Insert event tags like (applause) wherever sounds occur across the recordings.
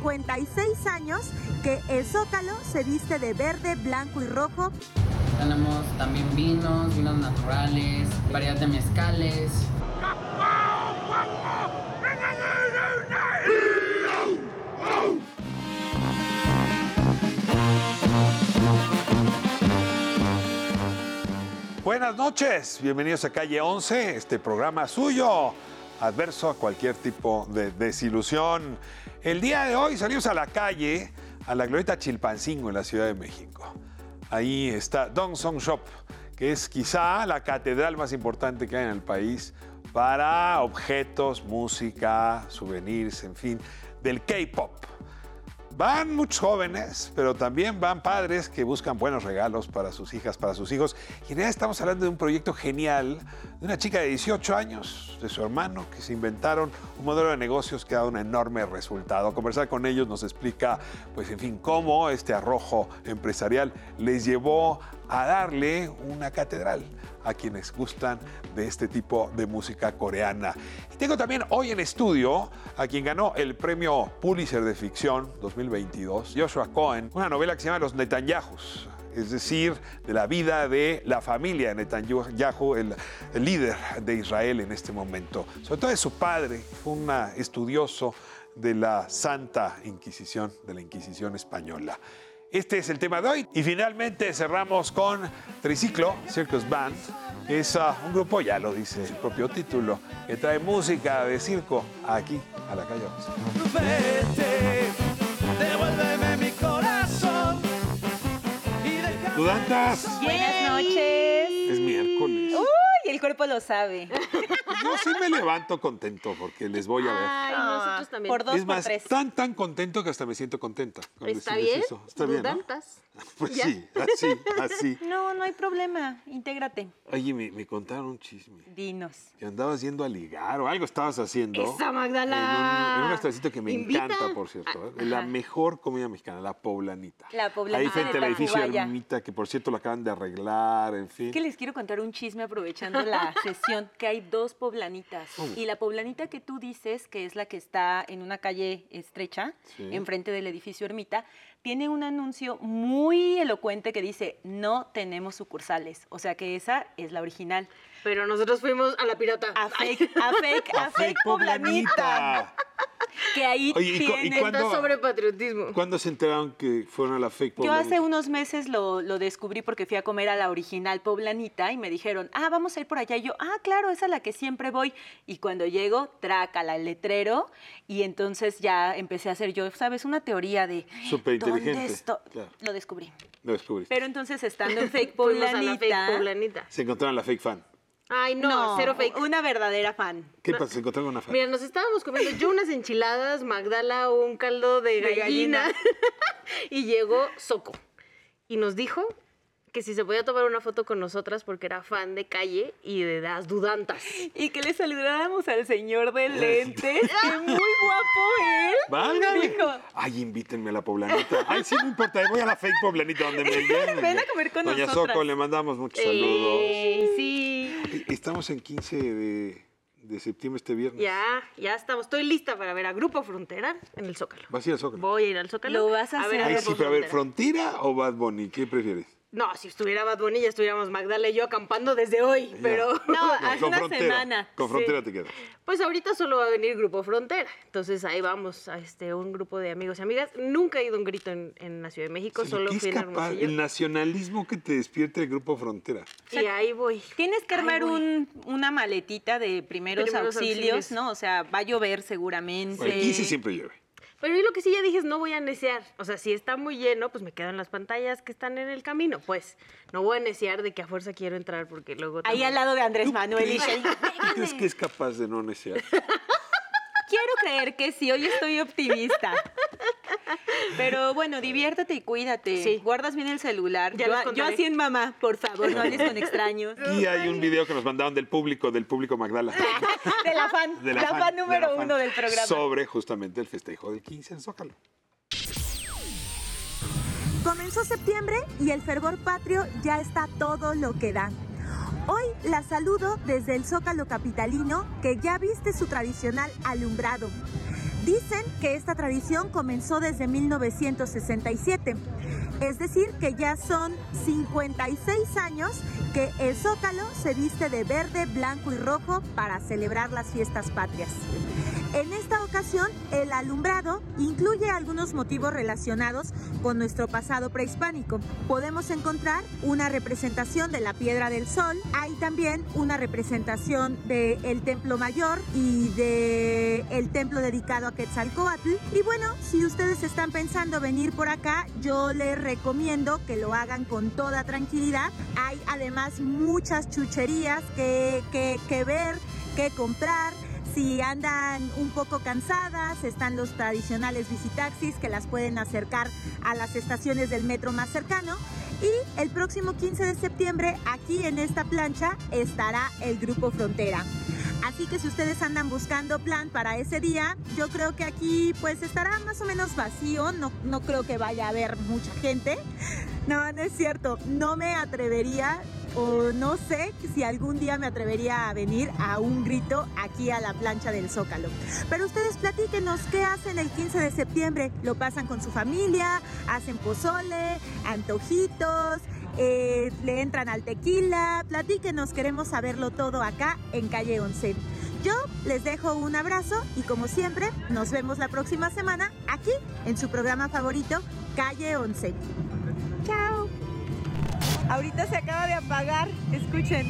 56 años que el Zócalo se viste de verde, blanco y rojo. Tenemos también vinos, vinos naturales, variedad de mezcales. Buenas noches, bienvenidos a Calle 11, este programa suyo, adverso a cualquier tipo de desilusión. El día de hoy salimos a la calle, a la glorieta Chilpancingo en la Ciudad de México. Ahí está Dong Song Shop, que es quizá la catedral más importante que hay en el país para objetos, música, souvenirs, en fin, del K-pop. Van muchos jóvenes, pero también van padres que buscan buenos regalos para sus hijas, para sus hijos. Y en realidad estamos hablando de un proyecto genial de una chica de 18 años, de su hermano, que se inventaron un modelo de negocios que ha dado un enorme resultado. Conversar con ellos nos explica, pues en fin, cómo este arrojo empresarial les llevó a darle una catedral a quienes gustan de este tipo de música coreana. Tengo también hoy en estudio a quien ganó el premio Pulitzer de ficción 2022, Joshua Cohen, una novela que se llama Los Netanyahus es decir, de la vida de la familia Netanyahu, el, el, líder de Israel en este momento. Sobre todo de su padre, fue un estudioso de la Santa Inquisición, de la Inquisición española. Este es el tema de hoy. Y finalmente cerramos con Triciclo, Circus Band. Es uh, un grupo, ya lo dice el propio título, que trae música de circo aquí a la calle. Vete, devuélveme mi corazón. ¡Dudantas! Buenas noches. Es miércoles. Uy, el cuerpo lo sabe. Yo sí me levanto contento porque les voy a ver. Ay, nosotros también. Por dos, es más, tres. tan, tan contento que hasta me siento contenta. con ¿Está bien? eso. Está bien, ¿no? (laughs) Pues ¿Ya? sí, así, así. (laughs) No, no hay problema. Intégrate. Oye, me, me contaron un chisme. Dinos. Que andabas yendo a ligar o algo estabas haciendo. ¡Esa, Magdala! En un, un restaurancito que me Invita. encanta, por cierto. ¿eh? La mejor comida mexicana, la poblanita. La poblanita Ahí frente al edificio. Ermita, que por cierto lo acaban de arreglar, en fin. Es que les quiero contar un chisme aprovechando la (laughs) sesión, que hay dos poblanitas. Y la poblanita que tú dices, que es la que está en una calle estrecha, Sí. enfrente del edificio Ermita, tiene un anuncio muy elocuente que dice, no tenemos sucursales. O sea que esa es la original. Pero nosotros fuimos a la pirata. A fake, a fake, (laughs) a, fake poblanita. Que ahí Oye, ¿y cu- y tiene... cuándo- Está sobre patriotismo. ¿Cuándo se enteraron que fueron a la fake Yo poblanita? hace unos meses lo, lo descubrí porque fui a comer a la original poblanita y me dijeron, ah, vamos a ir por allá. Y yo, ah, claro, esa es la que siempre voy. Y cuando llego, trácala el letrero y entonces ya empecé a hacer yo, ¿sabes? Una teoría de... Súper ¿dónde inteligente, esto-?" claro. Lo descubrí. Lo descubriste. Pues Pero entonces estando en (laughs) poblanita... fake poblanita. Se encontraron la fake fan. Ay, no, cero fake. Una verdadera fan. ¿Qué pasa? Se una fan. Mira, nos estábamos comiendo yo unas enchiladas, Magdala un caldo de De gallina, gallina. (laughs) y llegó Soco y nos dijo que si se podía tomar una foto con nosotras porque era fan de calle y de las dudantas. Y que le saludáramos al señor de lentes, que muy guapo él. Válgame. Dijo, Ay, invítenme a la poblanita. Ay, sí, no importa. Voy a la fake poblanita donde me (laughs) lleven. Ven a comer con Doña nosotras. Soco, le mandamos muchos saludos. Eh, sí. Estamos en 15 de, de septiembre este viernes. Ya, ya estamos. Estoy lista para ver a Grupo Frontera en el Zócalo. ¿Vas a ir al Zócalo? Voy a ir al Zócalo. Lo vas a hacer. ver a Ay, sí, pero a ver. ¿Frontera o Bad Bunny? ¿Qué prefieres? No, si estuviera Bad Bunny ya estuviéramos Magdala y yo acampando desde hoy, pero... (laughs) No, hace una Frontera. semana. Con Sí. Frontera te quedas. Pues ahorita solo va a venir Grupo Frontera. Entonces ahí vamos a este un grupo de amigos y amigas. Nunca he ido a un grito en, en la Ciudad de México, Sí, solo ¿qué es fui en? Hermosillo. El nacionalismo que te despierta el Grupo Frontera. Y ahí voy. Tienes que armar un, una maletita de primeros, Primeros auxilios, auxilios. ¿no? O sea, va a llover seguramente. El 15 siempre llueve. Pero yo lo que sí ya dije es no voy a necear. O sea, si está muy lleno, pues me quedan las pantallas que están en el camino. Pues no voy a necear de que a fuerza quiero entrar porque luego... Ahí también- al lado de Andrés Manuel y (laughs) ¿Crees, Shane. ¿tú crees que es capaz de no necear? (laughs) Quiero creer que sí, hoy estoy optimista. Pero bueno, diviértete y cuídate. Sí. Guardas bien el celular. Ya yo, yo así en mamá, por favor, no hables con extraños. Y hay un video que nos mandaron del público, del público Magdala. (laughs) De la fan, de la, fan, número la fan, uno del programa. Sobre justamente el festejo del 15 en Zócalo. Comenzó septiembre y el fervor patrio ya está todo lo que da. Hoy la saludo desde el Zócalo Capitalino, que ya viste su tradicional alumbrado. Dicen que esta tradición comenzó desde 1967, es decir, que ya son 56 años que el Zócalo se viste de verde, blanco y rojo para celebrar las fiestas patrias. En esta ocasión, el alumbrado incluye algunos motivos relacionados con nuestro pasado prehispánico. Podemos encontrar una representación de la Piedra del Sol, hay también una representación del Templo Mayor y del el templo dedicado a Quetzalcoatl. Y bueno, si ustedes están pensando venir por acá, yo les recomiendo que lo hagan con toda tranquilidad. Hay además muchas chucherías que ver, que comprar. Si andan un poco cansadas, están los tradicionales visitaxis que las pueden acercar a las estaciones del metro más cercano. Y el próximo 15 de septiembre, aquí en esta plancha, estará el Grupo Frontera. Así que si ustedes andan buscando plan para ese día, yo creo que aquí pues estará más o menos vacío, no, no creo que vaya a haber mucha gente. No, no es cierto, no me atrevería o no sé si algún día me atrevería a venir a un grito aquí a la plancha del Zócalo. Pero ustedes platíquenos qué hacen el 15 de septiembre. ¿Lo pasan con su familia? ¿Hacen pozole? ¿Antojitos? Eh, ¿Le entran al tequila? Platíquenos, queremos saberlo todo acá en Calle 11. Yo les dejo un abrazo y como siempre nos vemos la próxima semana aquí en su programa favorito, Calle 11. Chao. Ahorita se acaba de apagar, escuchen.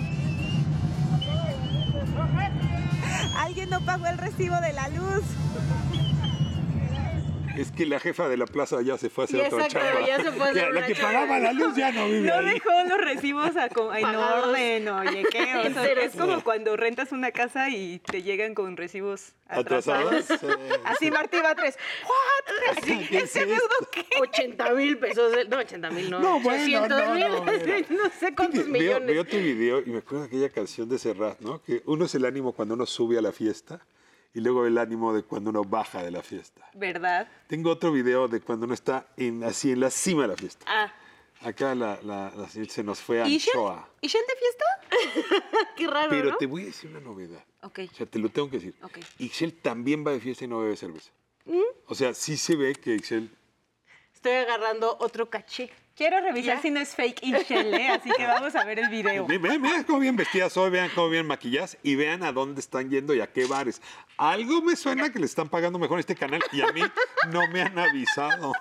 Alguien no pagó el recibo de la luz. Es que la jefa de la plaza ya se fue a hacer otra chamba. ya se fue a hacer Ya, la una que chamba. pagaba la luz ya no vive No ahí. dejó los recibos a co- en orden, oye, ¿qué? O sea, Pero es como cuando rentas una casa y te llegan con recibos atrasados. Sí. Así Martí va tres. ¿What? (laughs) ¿Qué es ¿Ese deudo qué? 80 mil pesos. de- No, 80 mil no. No, bueno, 800 no, mil. no, (laughs) sé cuántos Veo- millones. Veo, tu video y me acuerdo de aquella canción de Serrat, ¿no? Que uno es el ánimo cuando uno sube a la fiesta y luego el ánimo de cuando uno baja de la fiesta. ¿Verdad? Tengo otro video de cuando uno está en, así en la cima de la fiesta. Ah. Acá la, la, la se nos fue a. Anchoa. ¿Y Shell de fiesta? (laughs) Qué raro, Pero ¿no? te voy a decir una novedad. Ok. O sea, te lo tengo que decir. Ok. Ixchel también va de fiesta y no bebe cerveza. ¿Mm? O sea, sí se ve que Ixchel... Estoy agarrando otro caché. Quiero revisar ¿Ya? si no es fake y Shell, ¿eh? Así que (laughs) vamos a ver el video. Ve- Vean, vean cómo bien vestidas hoy, vean cómo bien maquilladas y vean a dónde están yendo y a qué bares. Algo me suena que le están pagando mejor a este canal y a mí no me han avisado.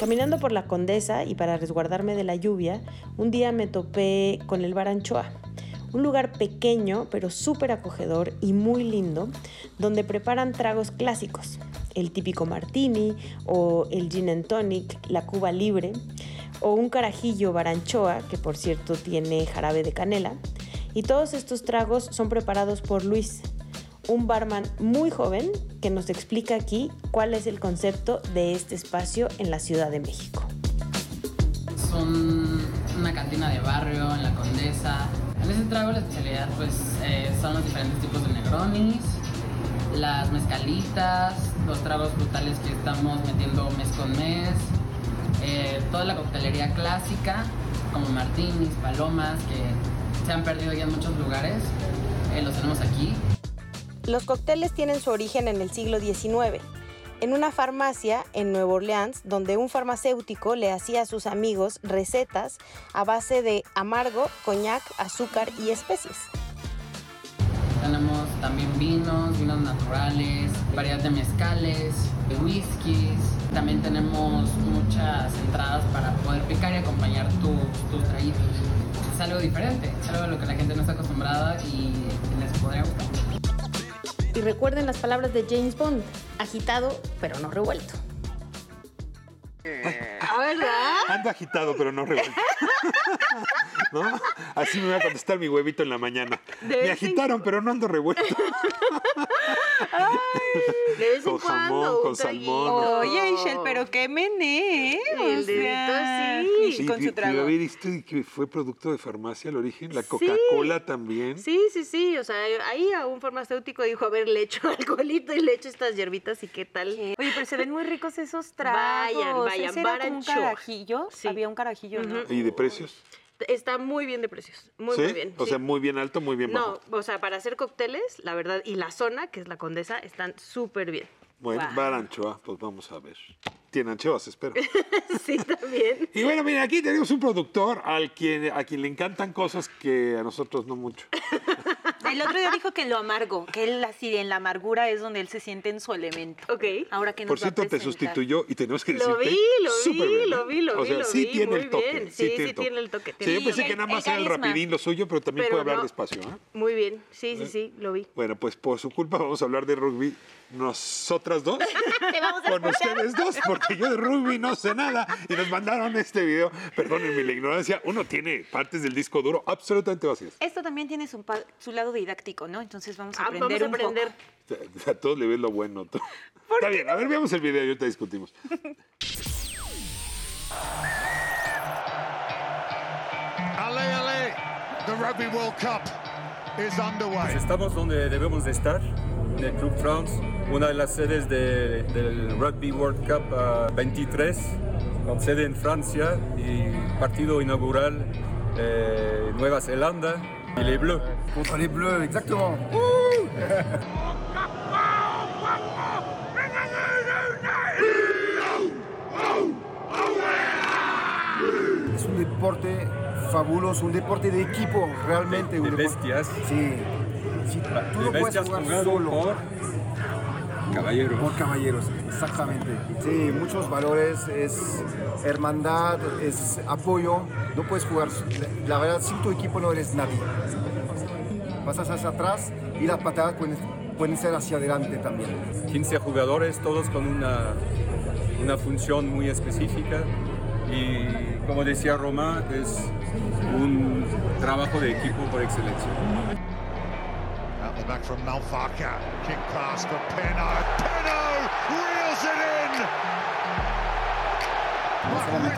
Caminando por la Condesa y para resguardarme de la lluvia, un día me topé con el Bar Anchoa, un lugar pequeño pero súper acogedor y muy lindo, donde preparan tragos clásicos, el típico martini o el gin and tonic, la cuba libre, o un carajillo baranchoa, que por cierto tiene jarabe de canela, y todos estos tragos son preparados por Luis, un barman muy joven que nos explica aquí cuál es el concepto de este espacio en la Ciudad de México. Es un- una cantina de barrio en la Condesa. En ese trago la especialidad pues eh, son los diferentes tipos de negronis, las mezcalitas, los tragos frutales que estamos metiendo mes con mes, eh, toda la coctelería clásica como martinis, palomas que se han perdido ya en muchos lugares. eh, los tenemos aquí. Los cócteles tienen su origen en el siglo XIX, en una farmacia en Nueva Orleans donde un farmacéutico le hacía a sus amigos recetas a base de amargo, coñac, azúcar y especies. Tenemos también vinos, vinos naturales, variedad de mezcales, de whiskies. También tenemos muchas entradas para poder picar y acompañar tus, tus traguitos. Es algo diferente, es algo a lo que la gente no está acostumbrada y les podría gustar. Y recuerden las palabras de James Bond, agitado pero no revuelto. ¿Ah, verdad? Ando agitado, pero no revuelto. (laughs) ¿No? Así me va a contestar mi huevito en la mañana. Me agitaron, pero no ando revuelto. De vez en Con jamón, cuando. con salmón. Oye, Ishel, pero qué mené. El o sea, dedito Sí, con que- su que trago. haber visto y que fue producto de farmacia al origen. La Coca-Cola también. Sí, sí, sí. O sea, ahí a un farmacéutico dijo, a ver, le echo (laughs) alcoholito y le echo estas hierbitas y qué tal. Oye, pero se ven muy ricos esos tragos. Vayan, vayan, Ese era como un Baranchoa. carajillo. Sí. Había un carajillo, ¿no? ¿Y de precios? Está muy bien de precios. Muy, ¿Sí? muy bien. O sí. sea, muy bien alto, muy bien No, bajo. o sea, para hacer cócteles, la verdad, y la zona, que es la Condesa, están súper bien. Bueno, Guau. bar anchoa, pues vamos a ver. Tiene anchoas, espero. (laughs) sí, también. (laughs) Y bueno, mira, aquí tenemos un productor al quien, a quien le encantan cosas que a nosotros no mucho. (laughs) El otro día dijo que lo amargo, que él así en la amargura es donde él se siente en su elemento. Ok. Ahora que nos Por va a cierto, te sustituyó y tenemos que Lo decirte vi, lo vi, bien, ¿eh? lo vi, lo O vi, sea, lo sí vi, tiene muy el toque. bien. Sí, sí el tiene el toque, Sí, tiene yo pensé que nada El más era el rapidín lo suyo, pero también Pero puede hablar no. despacio. ¿eh? Muy bien. Sí, sí, sí, lo vi. Bueno, pues por su culpa vamos a hablar de rugby nosotras dos. (laughs) con ustedes dos, porque yo de rugby no sé nada. Y nos mandaron este video. Perdónenme la ignorancia. Uno tiene partes del disco duro absolutamente vacías. Esto también tiene su, lado didáctico, ¿no? Entonces vamos a Ah, aprender vamos a un poco. aprender. A todos le ves lo bueno. Está bien, a ver, veamos el video y ahorita discutimos. Ale, ale, the Rugby World Cup is underway. Estamos donde debemos de estar, en el Club France, una de las sedes de- del Rugby World Cup ah, 23, con sede en Francia y partido inaugural eh, Nueva Zelanda y les Bleus. Contre les Bleus, exactement. (laughs) Es un deporte fabuloso, un deporte de equipo, realmente. De bestias. Sí. Sí, tú no puedes jugar solo. por caballeros. Por caballeros, exactamente. Sí, muchos valores, es hermandad, es apoyo. No puedes jugar, la verdad, sin tu equipo no eres nadie. Pasas hacia atrás y las patadas pueden, pueden ser hacia adelante también. 15 jugadores, todos con una, una función muy específica. Y como decía Román, es un trabajo de equipo por excelencia. Back from Malfarka. Kick pass for Peno. Peno reels it in.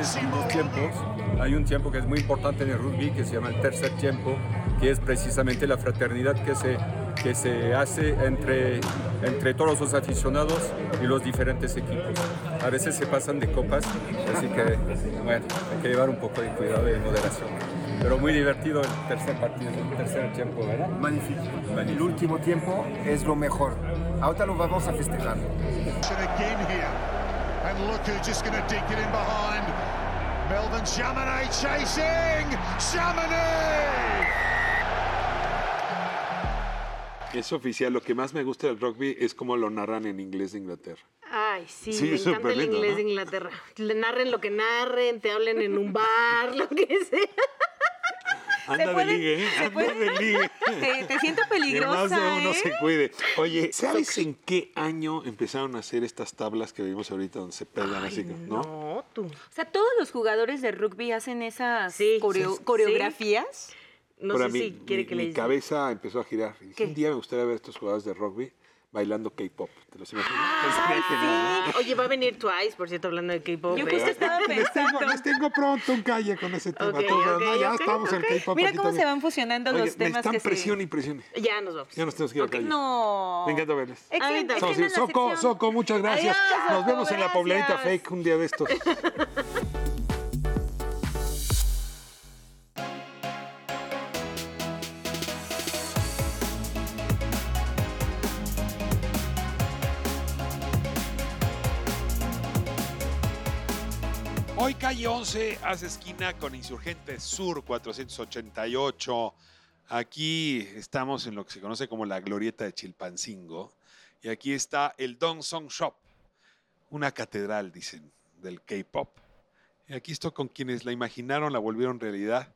Son dos tiempos, hay un tiempo que es muy importante en el rugby que se llama el tercer tiempo, que es precisamente la fraternidad que se, que se hace entre, entre todos los aficionados y los diferentes equipos. A veces se pasan de copas, así que bueno, hay que llevar un poco de cuidado y de moderación. Pero muy divertido el tercer partido, el tercer tiempo, ¿verdad? Magnífico. Magnífico. El último tiempo es lo mejor. Ahorita lo vamos a festejar. And again here. And look who's just going to dig it in behind. Melvin Chamonix chasing. Chamonix! Es oficial, lo que más me gusta del rugby es cómo lo narran en inglés de Inglaterra. Ay, sí, Sí, me encanta el lindo, inglés ¿no? de Inglaterra. Le narren lo que narren, te hablen en un bar, (laughs) lo que sea. Anda de puede- ligue, ¿eh? se Anda puede- de ligue. (laughs) Te, te siento Que peligrosa, más de uno ¿eh? se cuide. Oye, ¿sabes en qué año empezaron a hacer estas tablas que vimos ahorita donde se pegan así? ¿no? No, tú. O sea, todos los jugadores de rugby hacen esas Sí, coreo- sí, sí. coreografías. No Pero sé mí, si quiere mi, que mi le cabeza empezó a girar. Dije, ¿Qué? un día me gustaría ver a estos jugadores de rugby bailando K-pop. ¿Te los imaginas? Ay, Estaría genial, ¿no? sí. Oye, va a venir Twice, por cierto, hablando de K-pop. Yo ¿eh? justo estaba Les tengo, pensando. les tengo pronto un calle con ese tema. No, ya ok, estamos en. K-pop. Mira cómo se van fusionando Oye, los temas que se... presión y presión. Ya nos vamos. Ya nos tenemos que ir a calle. No. Me encanta verles. Excelente, Soco. Soco, muchas gracias. Adiós, Nos vemos en la pobladita fake un día de estos. (laughs) Hoy calle 11 hace esquina con Insurgentes Sur 488. Aquí estamos en lo que se conoce como la glorieta de Chilpancingo. Y aquí está el Dong Song Shop, una catedral, dicen, del K-pop. Y aquí estoy con quienes la imaginaron, la volvieron realidad.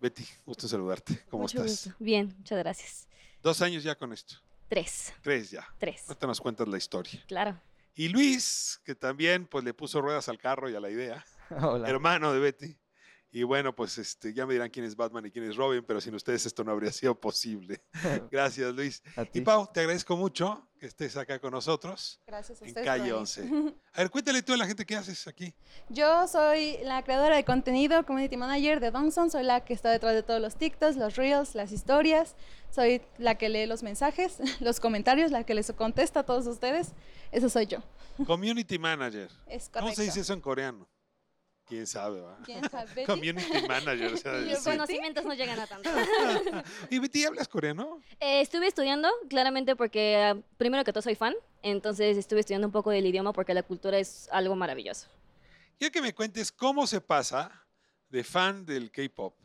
Betty, gusto en saludarte. ¿Cómo Mucho estás? gusto. Bien, muchas gracias. Dos años ya con esto. Tres. Tres ya. Tres. Ahorita nos cuentas la historia. Claro. Y Luis, que también pues le puso ruedas al carro y a la idea. (laughs) Hola. hermano de Betty. Y bueno, pues este, ya me dirán quién es Batman y quién es Robin, pero sin ustedes esto no habría sido posible. (laughs) Gracias, Luis. A Y ti. Pau, te agradezco mucho que estés acá con nosotros Gracias a en ustedes. Calle por 11. venir. (laughs) A ver, cuéntale tú a la gente qué haces aquí. Yo soy la creadora de contenido, community manager de Dongson. Soy la que está detrás de todos los TikToks, los Reels, las historias. Soy la que lee los mensajes, los comentarios, la que les contesta a todos ustedes. Eso soy yo. Community Manager. Es ¿Cómo se correcto. dice eso en coreano? ¿Quién sabe, va? ¿Quién sabe? (laughs) Community manager, o sea, Los conocimientos no llegan a tanto. (laughs) ¿Y Betty, hablas coreano? Eh, estuve estudiando, claramente porque ah, primero que todo soy fan, entonces estuve estudiando un poco del idioma porque la cultura es algo maravilloso. Quiero que me cuentes cómo se pasa de fan del K-pop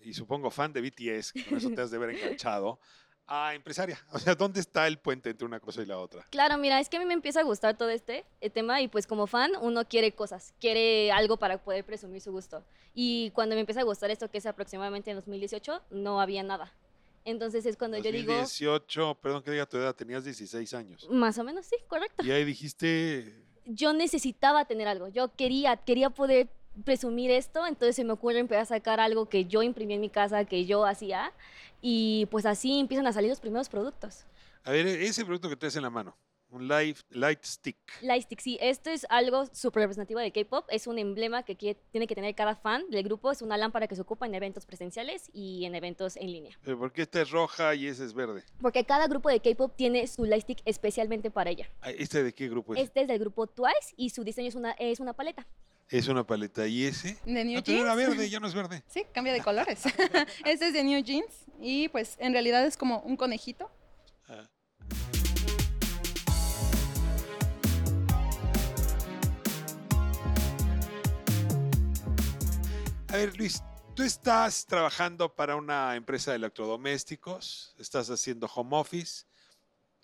y supongo fan de BTS, con eso te has de ver enganchado, (laughs) a empresaria. (laughs) O sea, ¿dónde está el puente entre una cosa y la otra? Claro, mira, es que a mí me empieza a gustar todo este eh, tema y pues como fan uno quiere cosas, quiere algo para poder presumir su gusto. Y cuando me empieza a gustar esto, que es aproximadamente en 2018, no había nada. Entonces es cuando yo digo, 2018, perdón que diga tu edad, tenías 16 años. más o menos sí, correcto. Y ahí dijiste, yo necesitaba tener algo, yo quería, quería poder presumir esto, entonces se me ocurre empezar a sacar algo que yo imprimí en mi casa, que yo hacía, y pues así empiezan a salir los primeros productos. a ver, ese producto que traes en la mano, un light, light stick. Lightstick, sí, esto es algo súper representativo de K-pop, es un emblema que quiere- tiene que tener cada fan del grupo, es una lámpara que se ocupa en eventos presenciales y en eventos en línea. Pero ¿Por qué esta es roja y ese es verde? Porque cada grupo de K-pop tiene su lightstick especialmente para ella. Ah, ¿Este de qué grupo es? Este es del grupo Twice y su diseño es una, es una paleta. Es una paleta. ¿Y ese? De New No, pero era Jeans. verde, ya no es verde. Sí, cambia de colores. (laughs) este es de New Jeans y pues en realidad es como un conejito. Ah. A ver, Luis, tú estás trabajando para una empresa de electrodomésticos, estás haciendo home office,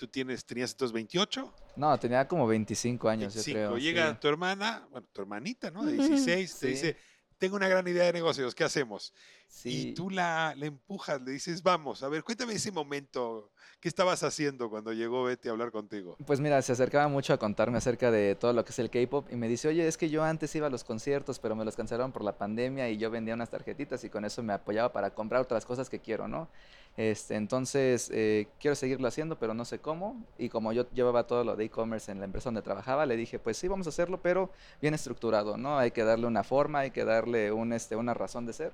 tú tienes, tenías entonces 28, No, tenía como 25 años, yo 25. creo. Llega sí. tu hermana, bueno, tu hermanita, ¿no? De 16, te Sí. dice, tengo una gran idea de negocios, ¿qué hacemos? Sí. Y tú la, la empujas, le dices, vamos, a ver, cuéntame ese momento, ¿qué estabas haciendo cuando llegó Betty a hablar contigo? Pues mira, se acercaba mucho a contarme acerca de todo lo que es el K-pop y me dice, oye, es que yo antes iba a los conciertos, pero me los cancelaron por la pandemia y yo vendía unas tarjetitas y con eso me apoyaba para comprar otras cosas que quiero, ¿no? Este, entonces, eh, quiero seguirlo haciendo, pero no sé cómo. Y como yo llevaba todo lo de e-commerce en la empresa donde trabajaba, le dije, pues sí, vamos a hacerlo, pero bien estructurado, ¿no? Hay que darle una forma, hay que darle un, este, una razón de ser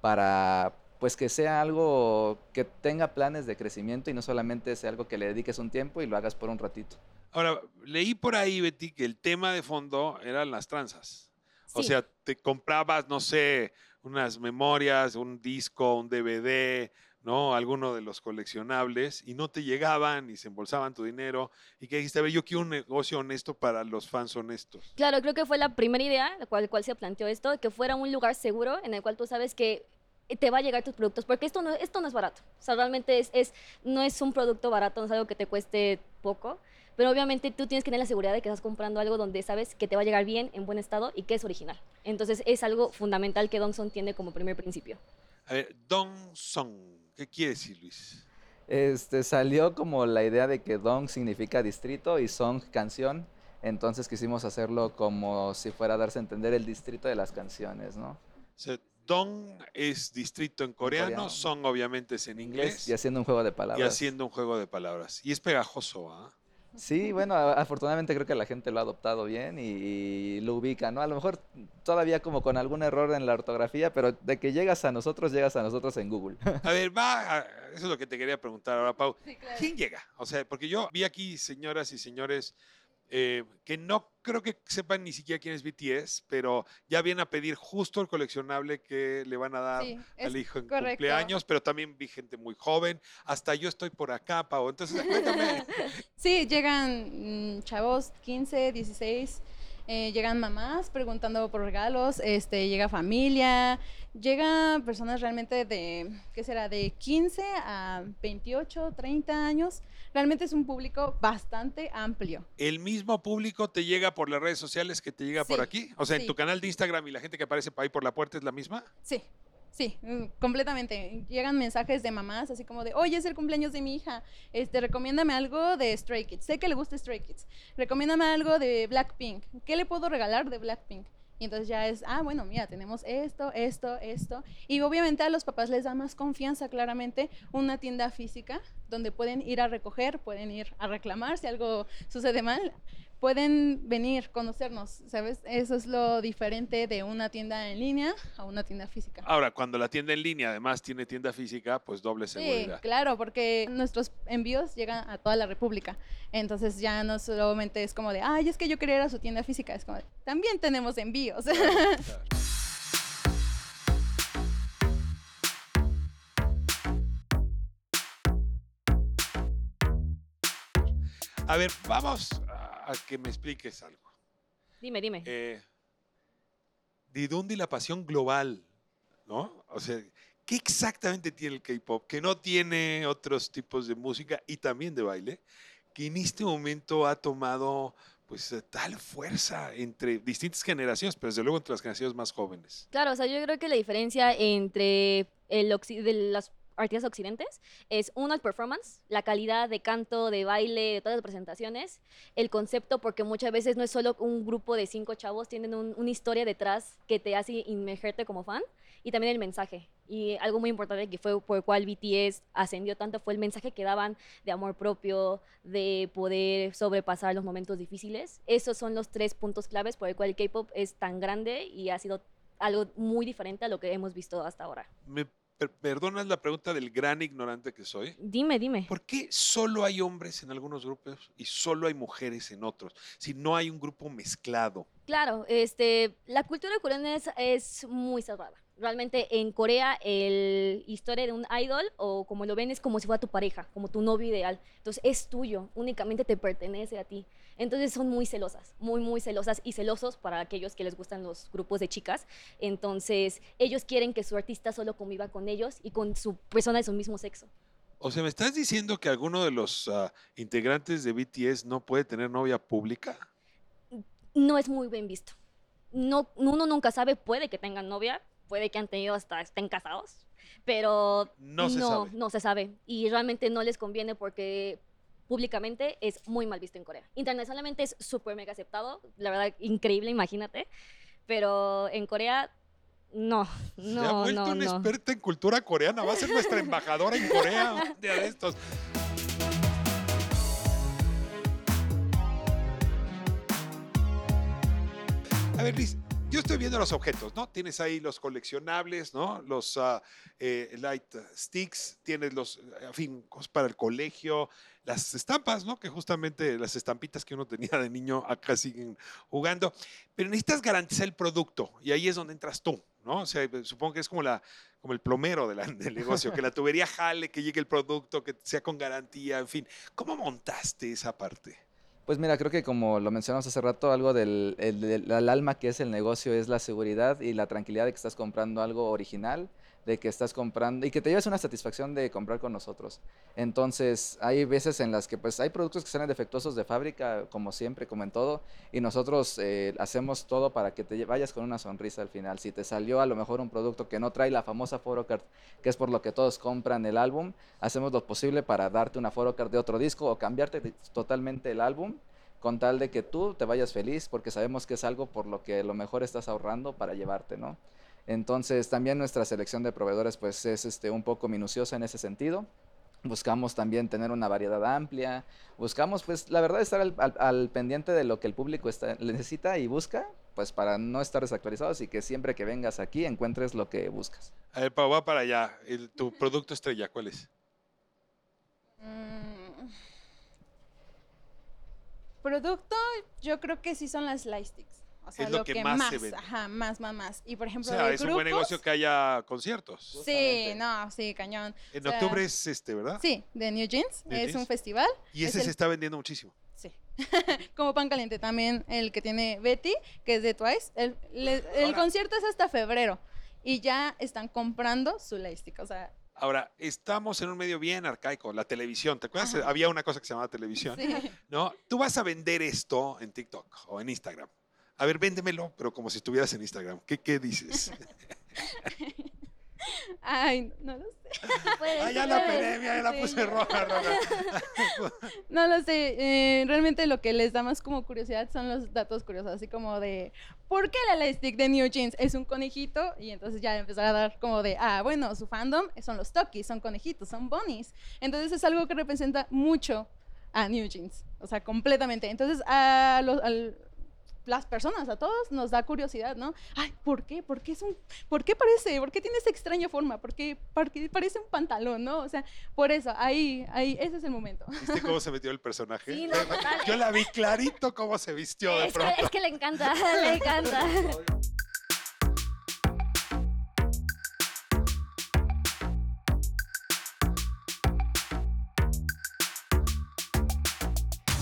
para pues que sea algo que tenga planes de crecimiento y no solamente sea algo que le dediques un tiempo y lo hagas por un ratito. Ahora, leí por ahí, Betty, que el tema de fondo eran las tranzas. O sea, te comprabas, no sé, unas memorias, un disco, un DVD, ¿no? Alguno de los coleccionables y no te llegaban y se embolsaban tu dinero y que dijiste, a ver, yo quiero un negocio honesto para los fans honestos. Claro, creo que fue la primera idea, la cual, cual se planteó esto, que fuera un lugar seguro en el cual tú sabes que te va a llegar tus productos, porque esto no, esto no es barato. O sea, realmente es, es, no es un producto barato, no es algo que te cueste poco, pero obviamente tú tienes que tener la seguridad de que estás comprando algo donde sabes que te va a llegar bien, en buen estado y que es original. Entonces es algo fundamental que Dongson tiene como primer principio. A ver, Dong Song, ¿qué quiere decir, Luis? Este, salió como la idea de que Dong significa distrito y Song canción, entonces quisimos hacerlo como si fuera a darse a entender el distrito de las canciones, ¿no? Dong es distrito en coreano, coreano. Song obviamente es en inglés Y haciendo un juego de y palabras. haciendo un juego de palabras. Y es pegajoso, ¿ah? Sí, bueno, afortunadamente creo que la gente lo ha adoptado bien y, y lo ubica, ¿no? A lo mejor todavía como con algún error en la ortografía, pero de que llegas a nosotros, llegas a nosotros en Google. (laughs) A ver, va, a- eso es lo que te quería preguntar ahora, Pau. ¿Quién llega? O sea, porque yo vi aquí señoras y señores eh, que no creo que sepan ni siquiera quién es BTS, pero ya vienen a pedir justo el coleccionable que le van a dar Sí, al hijo en correcto. cumpleaños, pero también vi gente muy joven. Hasta yo estoy por acá, Pau. Entonces, cuéntame. (laughs) Sí, llegan mm, chavos 15, 16, eh, llegan mamás preguntando por regalos, este, llega familia, llega personas realmente de, ¿qué será? De 15 a 28, 30 años. Realmente es un público bastante amplio. ¿El mismo público te llega por las redes sociales que te llega por aquí? O sea, en tu canal de Instagram y la gente que aparece ahí por la puerta es la misma. Sí, sí, mm, completamente. Llegan mensajes de mamás así como de, oye, es el cumpleaños de mi hija, este, recomiéndame algo de Stray Kids. Sé que le gusta Stray Kids. Recomiéndame algo de Blackpink. ¿Qué le puedo regalar de Blackpink? Y entonces ya es, ah, bueno, mira, tenemos esto, esto, esto. Y obviamente a los papás les da más confianza, claramente, una tienda física donde pueden ir a recoger, pueden ir a reclamar si algo sucede mal. Pueden venir, conocernos, ¿sabes? Eso es lo diferente de una tienda en línea a una tienda física. Ahora, cuando la tienda en línea además tiene tienda física, pues doble Sí, seguridad. claro, porque nuestros envíos llegan a toda la República. Entonces ya no solamente es como de, ay, es que yo quería ir a su tienda física, es como, de, también tenemos envíos. (laughs) A ver, vamos a, que me expliques algo. Dime, dime. Eh, ¿De dónde la pasión global? ¿No? O sea, ¿qué exactamente tiene el K-pop que no tiene otros tipos de música y también de baile? Que en este momento ha tomado pues eh, tal fuerza entre distintas generaciones, pero desde luego entre las generaciones más jóvenes. Claro, o sea, yo creo que la diferencia entre el de las artistas occidentes es uno el performance, la calidad de canto, de baile, de todas las presentaciones, el concepto, porque muchas veces no es solo un grupo de cinco chavos, tienen un- una historia detrás que te hace inmergerte como fan, y también el mensaje. Y algo muy importante que fue por el cual BTS ascendió tanto fue el mensaje que daban de amor propio, de poder sobrepasar los momentos difíciles. Esos son los tres puntos claves por el cual el K-pop es tan grande y ha sido algo muy diferente a lo que hemos visto hasta ahora. ¿Me per- perdonas la pregunta del gran ignorante que soy? Dime, dime. ¿Por qué solo hay hombres en algunos grupos y solo hay mujeres en otros? Si no hay un grupo mezclado. Claro, este, la cultura coreana es, es muy cerrada. Realmente en Corea el historia de un idol o como lo ven es como si fuera tu pareja, como tu novio ideal. Entonces es tuyo, únicamente te pertenece a ti. Entonces son muy celosas, muy muy celosas y celosos para aquellos que les gustan los grupos de chicas. Entonces ellos quieren que su artista solo conviva con ellos y con su persona de su mismo sexo. O sea, ¿me estás diciendo que alguno de los ah, integrantes de BTS no puede tener novia pública? no es muy bien visto. No, uno nunca sabe, puede que tengan novia, puede que han tenido hasta estén casados, pero No se no, sabe. no se sabe. Y realmente no les conviene porque públicamente es muy mal visto en Corea. Internacionalmente es súper mega aceptado, la verdad, increíble, imagínate. Pero en Corea, no, no, Se ha vuelto no, una no. experta en cultura coreana. Va a ser nuestra embajadora en Corea un (laughs) día de estos. A ver, Liz, yo estoy viendo los objetos, ¿no? Tienes ahí los coleccionables, ¿no? Los ah, eh, light sticks, tienes los, en fin, cosas para el colegio, las estampas, ¿no? Que justamente las estampitas que uno tenía de niño acá siguen jugando. Pero necesitas garantizar el producto y ahí es donde entras tú, ¿no? O sea, supongo que es como, la, como el plomero del negocio, que la tubería jale, que llegue el producto, que sea con garantía, en fin. ¿Cómo montaste esa parte? Pues mira, creo que como lo mencionamos hace rato, algo del, el- alma que es el negocio es la seguridad y la tranquilidad de que estás comprando algo original, de que estás comprando y que te lleves una satisfacción de comprar con nosotros. Entonces, hay veces en las que pues hay productos que salen defectuosos de fábrica, como siempre, como en todo, y nosotros eh, hacemos todo para que te vayas con una sonrisa al final. Si te salió a lo mejor un producto que no trae la famosa photocard, que es por lo que todos compran el álbum, hacemos lo posible para darte una photocard de otro disco o cambiarte totalmente el álbum con tal de que tú te vayas feliz porque sabemos que es algo por lo que a lo mejor estás ahorrando para llevarte, ¿no? Entonces también nuestra selección de proveedores pues es este, un poco minuciosa en ese sentido. Buscamos también tener una variedad amplia, buscamos pues la verdad estar al, al- al pendiente de lo que el público está, necesita y busca, pues para no estar desactualizados y que siempre que vengas aquí encuentres lo que buscas. A ver, Pau, va para allá. El- tu producto estrella, ¿cuál es? Mm. Producto, yo creo que sí son las light sticks. O sea, Es lo que más se vende. Ajá, más, más, más. Y por O ejemplo, sea, de es un buen grupos, negocio que haya conciertos. Sí, no, sí, cañón. En O sea, octubre es este, ¿verdad? Sí, de New Jeans. New es Jeans. un festival. Y es ese el- se está vendiendo muchísimo. Sí. (laughs) Como pan caliente también el que tiene Betty, que es de Twice. El, le- el concierto es hasta febrero y ya están comprando su lightstick. O sea, Ahora, estamos en un medio bien arcaico, la televisión. ¿Te acuerdas? Había una cosa que se llamaba televisión. Sí. ¿No? Tú vas a vender esto en TikTok o en Instagram. A ver, véndemelo, pero como si estuvieras en Instagram. ¿Qué, qué dices? (laughs) ay, no lo sé. (laughs) ah, ya la pandemia, ya la puse roja, roja. (laughs) No lo sé, eh, realmente lo que les da más como curiosidad son los datos curiosos, así como de, ¿por qué la lightstick de New Jeans es un conejito? Y entonces ya empezar a dar como de, ah, bueno, su fandom son los Tokis, son conejitos, son bunnies. Entonces es algo que representa mucho a New Jeans. o sea, completamente. Entonces, a los, al- las personas, a todos, nos da curiosidad, ¿no? Ay, ¿por qué? ¿Por qué, es un, ¿por qué parece? ¿Por qué tiene esa extraña forma? ¿Por qué, por qué parece un pantalón, no? O sea, por eso, ahí, ahí, ese es el momento. ¿Viste cómo se metió el personaje? Sí, no. Yo la vi clarito cómo se vistió de Es que, pronto. es que le encanta, (laughs) le encanta.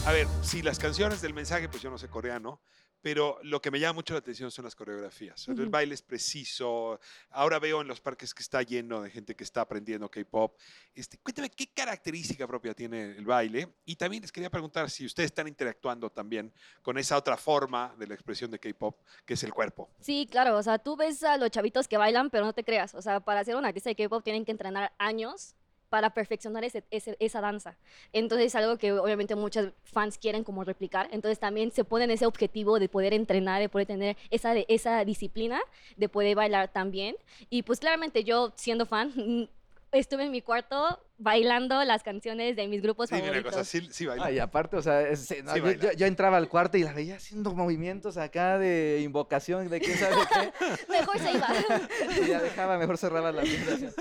A ver, sí, las canciones del mensaje, pues yo no sé coreano, pero lo que me llama mucho la atención son las coreografías. El Ujú. baile es preciso. Ahora veo en los parques que está lleno de gente que está aprendiendo K-pop. Este, cuéntame qué característica propia tiene el baile. Y también les quería preguntar si ustedes están interactuando también con esa otra forma de la expresión de K-pop, que es el cuerpo. Sí, claro, o sea, tú ves a los chavitos que bailan, pero no te creas, o sea, para ser un artista de K-pop tienen que entrenar años para perfeccionar esa danza. Entonces es algo que obviamente muchos fans quieren como replicar, entonces también se ponen ese objetivo de poder entrenar, de poder tener esa, esa disciplina, de poder bailar también. Y pues claramente yo siendo fan, (laughs) estuve en mi cuarto bailando las canciones de mis grupos Dime una favoritos. cosa, sí, sí baila. Ah, y aparte, o sea, es- sí, no, Sí yo, yo- yo entraba al cuarto y la veía haciendo movimientos acá de invocación, de quién sabe qué. (laughs) Mejor se iba. Y ya dejaba, mejor cerraba la presentación.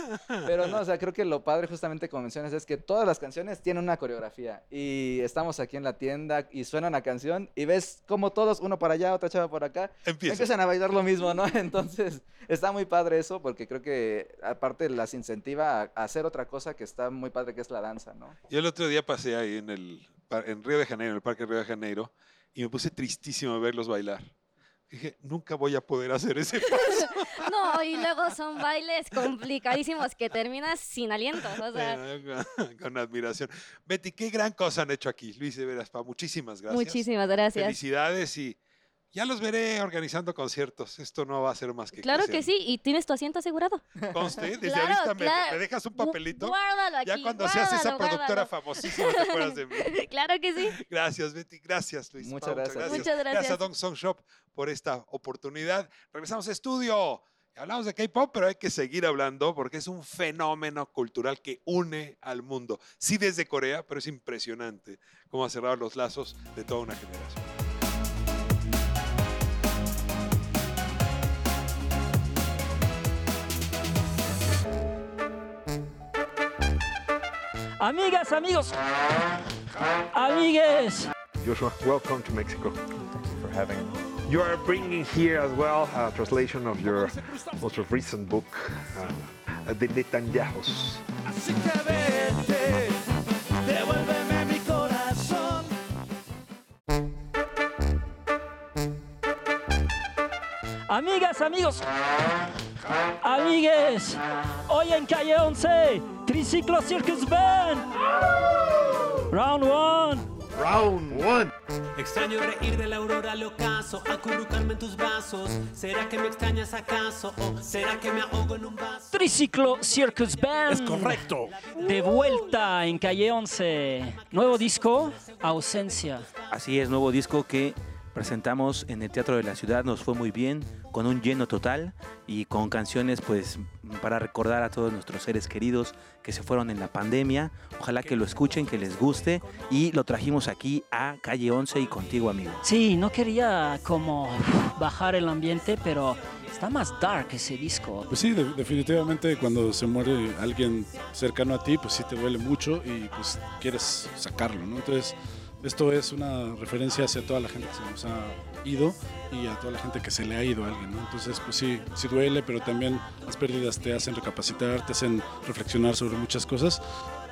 Pero no, o sea, creo que lo padre justamente como mencionas es que todas las canciones tienen una coreografía. Y estamos aquí en la tienda y suena una canción y ves como todos, uno para allá, otra chava por acá, Empieza. empiezan a bailar lo mismo, ¿no? (laughs) Entonces, está muy padre eso porque creo que aparte las incentiva a hacer otra cosa que está muy padre, que es la danza, ¿no? Yo el otro día pasé ahí en, el, en Río de Janeiro, en el Parque Río de Janeiro, y me puse tristísimo de verlos bailar. Dije, nunca voy a poder hacer ese (laughs) paso. No, y luego son bailes complicadísimos que terminas sin aliento. O sea, con, con admiración. Betty, qué gran cosa han hecho aquí. Luis de Veraspa, muchísimas gracias. Muchísimas gracias. Felicidades y ya los veré organizando conciertos. Esto no va a ser más que claro que sí, y tienes tu asiento asegurado. Conste, desde Claro, ahorita me, claro. me dejas un papelito. Guárdalo aquí. ya cuando seas esa productora guárdalo. famosísima, te acuerdas de mí. (laughs) claro que sí. Gracias, Betty. Gracias, Luis. Muchas Pau, gracias. Muchas Gracias a gracias. Dong Song Shop por esta oportunidad. Regresamos a estudio. Hablamos de K-pop, pero hay que seguir hablando porque es un fenómeno cultural que une al mundo. Sí, desde Corea, pero es impresionante cómo ha cerrado los lazos de toda una generación. Amigas, amigos, amigues. Joshua, welcome to Mexico. Thank you for having me. You are bringing here as well a translation of your most recent book, uh, The Netanyahus. Así que vete, devuélveme mi corazón. Amigas, amigos, amigues. Hoy en calle 11, Triciclo Circus Band. Round one. Round one. Extraño reír de la aurora al ocaso, acurrucarme en tus brazos. ¿Será que me extrañas acaso? ¿O será que me ahogo en un vaso? Triciclo Circus Band. Es correcto. De vuelta en calle 11. Nuevo disco, Ausencia. Así es, nuevo disco que presentamos en el Teatro de la Ciudad, nos fue muy bien, con un lleno total y con canciones pues para recordar a todos nuestros seres queridos que se fueron en la pandemia. Ojalá que lo escuchen, que les guste y lo trajimos aquí a Calle 11 y contigo amigo. Sí, no quería como bajar el ambiente, pero está más dark ese disco. Pues sí, de- definitivamente cuando se muere alguien cercano a ti, pues sí te duele mucho y pues quieres sacarlo, ¿no? Entonces, esto es una referencia hacia toda la gente que se nos ha ido y a toda la gente que se le ha ido a alguien, ¿no? Entonces, pues sí, sí duele, pero también las pérdidas te hacen recapacitar, te hacen reflexionar sobre muchas cosas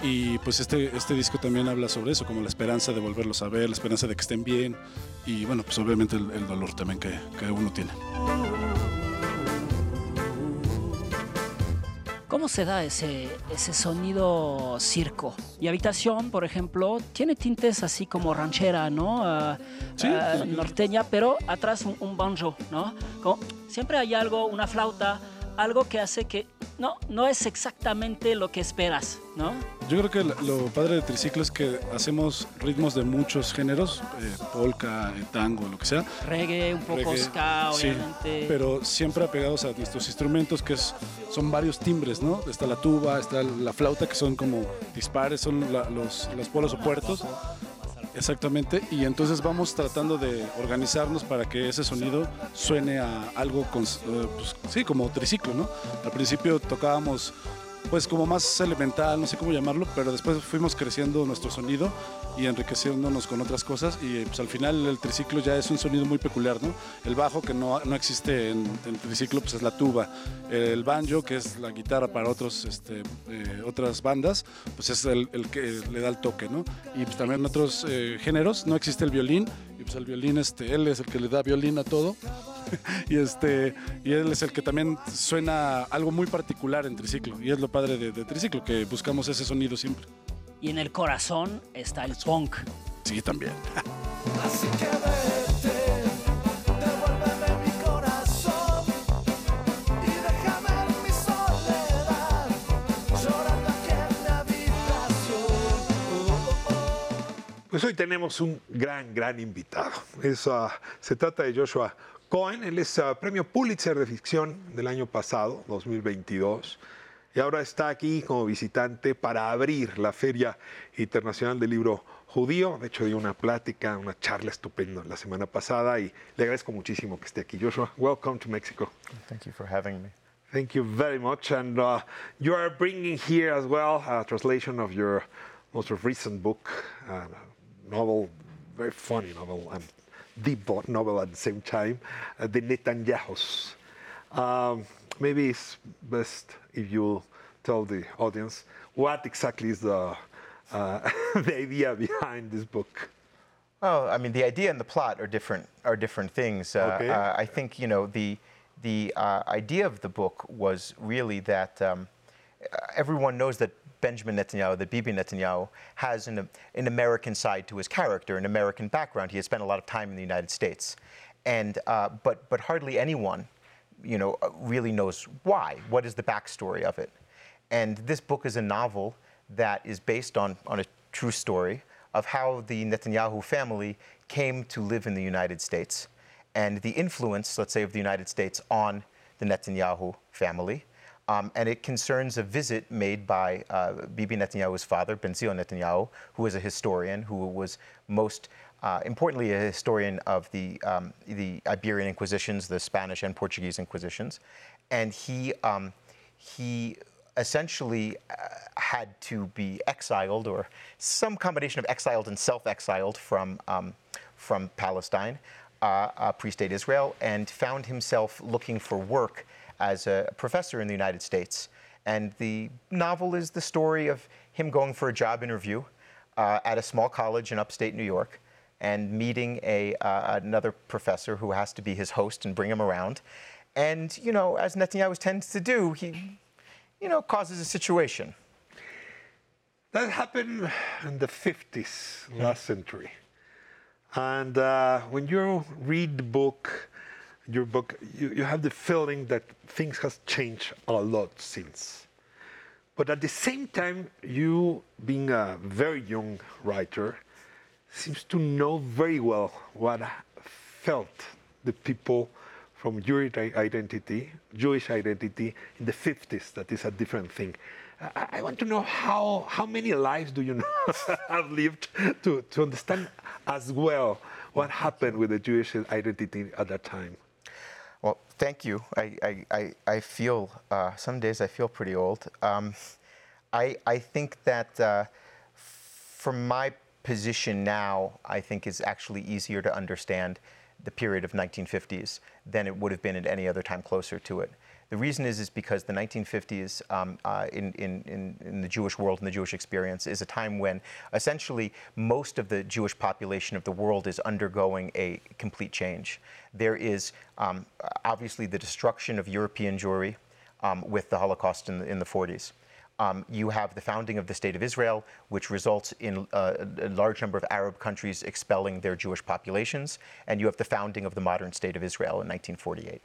y pues este, este disco también habla sobre eso, como la esperanza de volverlos a ver, la esperanza de que estén bien y bueno, pues obviamente el, el dolor también que, que uno tiene. ¿Cómo se da ese, ese sonido circo? Y Habitación, por ejemplo, tiene tintes así como ranchera, ¿no? Ah, Sí. ah, norteña, pero atrás un, un banjo, ¿no? Como- siempre hay algo, una flauta, algo que hace que no, no es exactamente lo que esperas, ¿no? Yo creo que lo- padre de Triciclo es que hacemos ritmos de muchos géneros, eh, polka, eh, tango, lo que sea. Reggae, un poco Reggae, ska, sí, obviamente. pero siempre apegados a nuestros instrumentos, que es, son varios timbres, ¿no? Está la tuba, está la flauta, que son como dispares, son la- los, los polos opuestos. Exactamente, y entonces vamos tratando de organizarnos para que ese sonido suene a algo, con, eh, pues, sí, como triciclo, ¿no? Al principio tocábamos pues como más elemental, no sé cómo llamarlo, pero después fuimos creciendo nuestro sonido y enriqueciéndonos con otras cosas y pues al final el triciclo ya es un sonido muy peculiar, ¿no? El bajo que no, no existe en, en triciclo pues es la tuba, el banjo que es la guitarra para otros, este, eh, otras bandas pues es el, el que le da el toque, ¿no? Y pues también en otros eh, géneros no existe el violín y pues el violín, este, él es el que le da violín a todo (laughs) y este y él es el que también suena algo muy particular en triciclo y es lo padre de, de triciclo que buscamos ese sonido siempre. Y en el corazón está el punk. Sí, también. Así que vete, devuélveme mi corazón y déjame en mi soledad, llorando aquí en la habitación. Pues hoy tenemos un gran, gran invitado. Es, ah, se trata de Joshua Cohen. Él es ah, premio Pulitzer de ficción del año pasado, 2022. Y ahora está aquí como visitante para abrir la Feria Internacional del Libro Judío. De hecho, dio una plática, una charla estupenda la semana pasada y le agradezco muchísimo que esté aquí. Joshua, welcome to Mexico. Thank you for having me. Thank you very much. And uh, you are bringing here as well a translation of your most recent book, uh, novel, very funny novel, and deep bo- novel at the same time, uh, The Netanyahus. Um, maybe it's best if you tell the audience what exactly is the, uh, (laughs) the idea behind this book. Well, I mean, the idea and the plot are different are different things. Uh, Okay. uh, I think you know the the uh, idea of the book was really that um, everyone knows that Benjamin Netanyahu, that Bibi Netanyahu, has an, an American side to his character, an American background. He has spent a lot of time in the United States, and uh, but but hardly anyone, you know, really knows why. What is the backstory of it? And this book is a novel that is based on, on a true story of how the Netanyahu family came to live in the United States and the influence, let's say, of the United States on the Netanyahu family. Um, and it concerns a visit made by uh, Bibi Netanyahu's father, Benzion Netanyahu, who is a historian, who was most uh, importantly a historian of the, um, the Iberian Inquisitions, the Spanish and Portuguese Inquisitions. And he, um, he essentially uh, had to be exiled, or some combination of exiled and self-exiled from um, from Palestine, uh, uh, pre-state Israel, and found himself looking for work as a professor in the United States. And the novel is the story of him going for a job interview uh, at a small college in upstate New York and meeting a, uh, another professor who has to be his host and bring him around. And, you know, as Netanyahu tends to do, he, you know, causes a situation. That happened in the 50s, last century. And uh, when you read the book, your book, you, you have the feeling that things has changed a lot since. But at the same time, you, being a very young writer, seems to know very well what felt the people from Jewish identity, Jewish identity in the 50s. That is a different thing. I, I want to know how how many lives do you know (laughs) have lived to, to understand as well what happened with the Jewish identity at that time. Well, thank you. I, I, I, feel, uh, some days I feel pretty old. Um, I, I think that uh, from my position now, I think is actually easier to understand the period of 1950s than it would have been at any other time closer to it. The reason is, is because the 1950s um, uh, in, in, in, the Jewish world and the Jewish experience is a time when essentially most of the Jewish population of the world is undergoing a complete change. There is um, obviously the destruction of European Jewry um, with the Holocaust in the, in the 40s. Um, you have the founding of the State of Israel, which results in uh, a large number of Arab countries expelling their Jewish populations, and you have the founding of the modern State of Israel in 1948,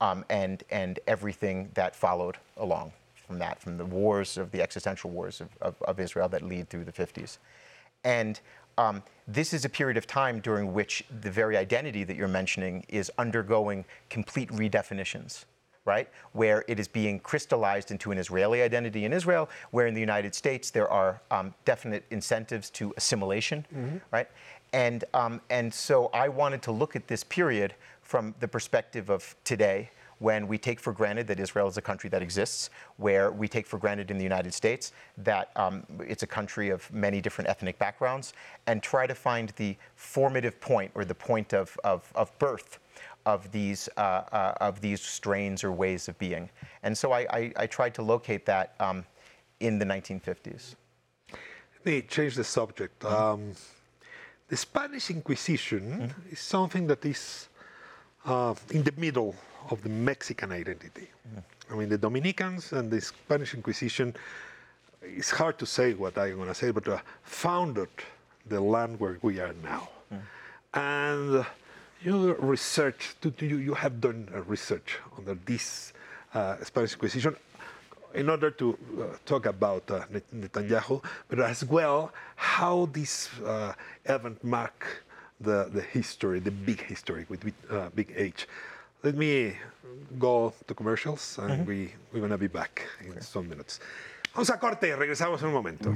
um, and and everything that followed along from that, from the wars of the existential wars of, of, of Israel that lead through the 50s, and um, this is a period of time during which the very identity that you're mentioning is undergoing complete redefinitions right? Where it is being crystallized into an Israeli identity in Israel, where in the United States there are um, definite incentives to assimilation, right? And, um, and so I wanted to look at this period from the perspective of today, when we take for granted that Israel is a country that exists, where we take for granted in the United States that um, it's a country of many different ethnic backgrounds, and try to find the formative point or the point of, of, of birth of these, uh, uh, of these strains or ways of being. And so I, I, I tried to locate that um, in the 1950s. Let me change the subject. Um, the Spanish Inquisition is something that is uh, in the middle of the Mexican identity. I mean, the Dominicans and the Spanish Inquisition, it's hard to say what I'm going to say, but uh, founded the land where we are now. And you research, you, have done uh, research under this uh, Spanish Inquisition in order to uh, talk about uh, Netanyahu, but as well how this uh, event marked the, the history, the big history with, with uh, big H. Let me go to commercials and Mhm. we, we're going to be back in some minutes. Vamos a corte, regresamos en un momento.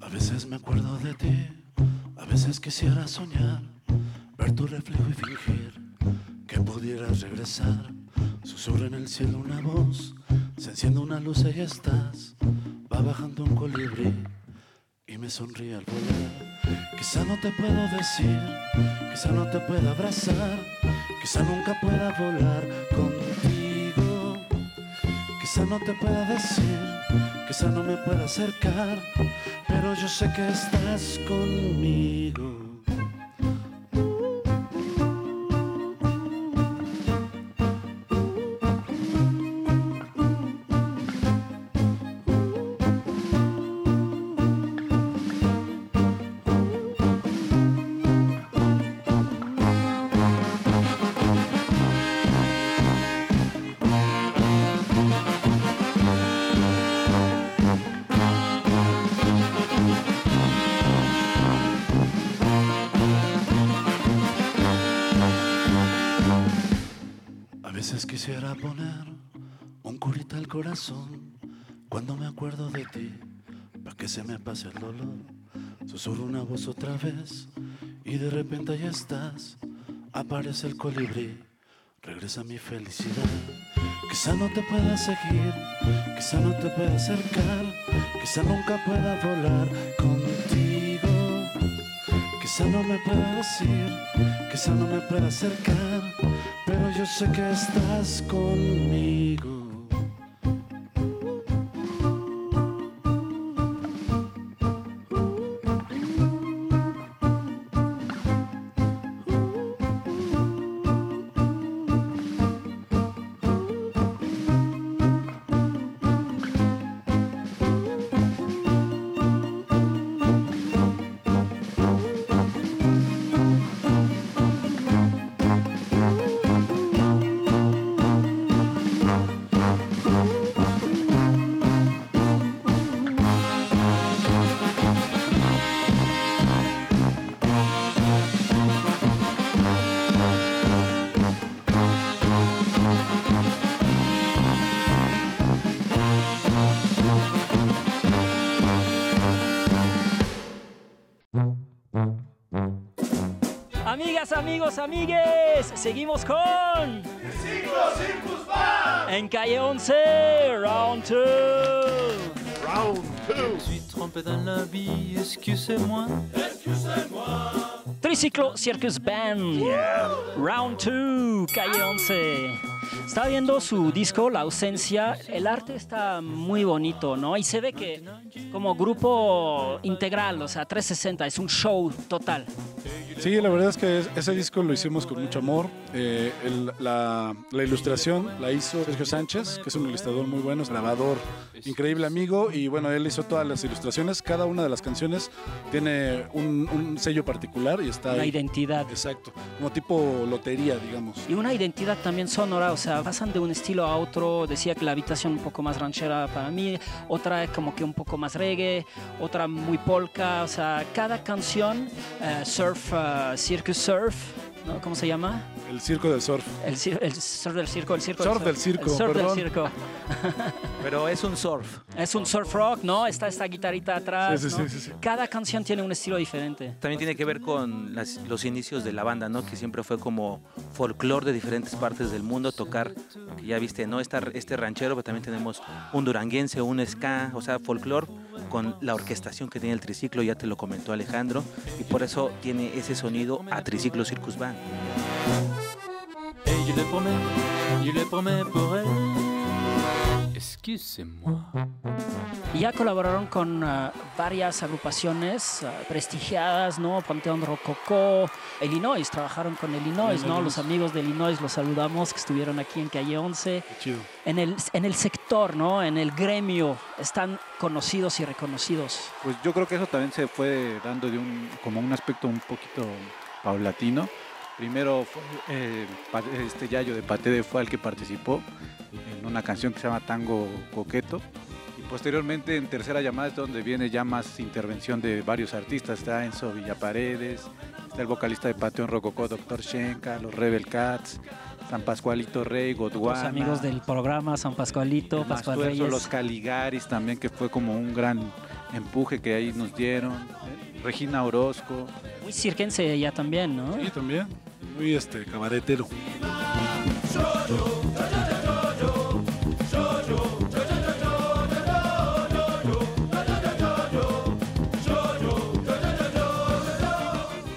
A veces me acuerdo de ti, a veces quisiera soñar, ver tu reflejo y fingir que pudieras regresar. Susurra en el cielo una voz, se enciende una luz y estás. Va bajando un colibrí y me sonríe al volar. Quizá no te puedo decir, quizá no te pueda abrazar, quizá nunca pueda volar contigo. Quizá no te pueda decir, quizá no me pueda acercar, pero yo sé que estás conmigo. Corazón cuando me acuerdo de ti, para que se me pase el dolor. Susurro una voz otra vez y de repente ya estás. Aparece el colibrí, regresa mi felicidad. Quizá no te pueda seguir, quizá no te pueda acercar, quizá nunca pueda volar contigo. Quizá no me pueda decir, quizá no me pueda acercar, pero yo sé que estás conmigo. Amigas, amigos, amigues, seguimos con En calle 11, round 2. Round 2. Je suis trompé dans la vie, excusez-moi. Triciclo Circus Band, round 2, calle 11. Está viendo su disco, La ausencia. El arte está muy bonito, ¿no? Y se ve que como grupo integral, o sea, 360, es un show total. Sí, la verdad es que es- ese disco lo hicimos con mucho amor. Eh, el- la, la ilustración la hizo Sergio Sánchez, que es un ilustrador muy bueno, es grabador, increíble amigo. Y bueno, él hizo todas las ilustraciones. Cada una de las canciones tiene un, un sello particular y está Una ahí. identidad. Exacto, como tipo lotería, digamos. Y una identidad también sonora, o sea, pasan de un estilo a otro. Decía que la habitación un poco más ranchera para mí, otra es como que un poco más reggae, otra muy polka, o sea, cada canción, eh, surf, circus surf, ¿no? ¿Cómo se llama? El circo del surf. El, cir- el surf del circo, el circo Surf del circo, el surf perdón. del circo. (laughs) Pero es un surf. Es un surf rock, ¿no? Está esta guitarrita atrás. Sí, sí, ¿no? sí, sí, sí. Cada canción tiene un estilo diferente. También tiene que ver con las- los inicios de la banda, ¿no? Que siempre fue como folclore de diferentes partes del mundo, tocar, que ya viste, ¿no? Esta- este ranchero, pero también tenemos un duranguense, un ska, o sea, folclore con la orquestación que tiene el triciclo, ya te lo comentó Alejandro, y por eso tiene ese sonido a Triciclo Circus Band. Excusez-moi. Ya colaboraron con ah, varias agrupaciones ah, prestigiadas, ¿no? Panteón Rococó, Illinois, trabajaron con Illinois, ¿no? Los amigos de Illinois los saludamos que estuvieron aquí en Calle 11. chido. En el, en el sector, ¿no? En el gremio, están conocidos y reconocidos. Pues yo creo que eso también se fue dando de un, como un aspecto un poquito paulatino. Primero fue eh, este Yayo de Patede fue el que participó en una canción que se llama Tango Coqueto. Y posteriormente en tercera llamada es donde viene ya más intervención de varios artistas. Está Enzo Villaparedes, está el vocalista de Panteón Rococó, Dr. Shenka, los Rebel Cats, San Pascualito Rey, Los Godwana. amigos del programa, San Pascualito, Pascual Reyes. los Caligaris también, que fue como un gran empuje que ahí nos dieron. ¿eh? Regina Orozco. Muy cirquense ella también, ¿no? Sí, también. Muy este, cabaretero.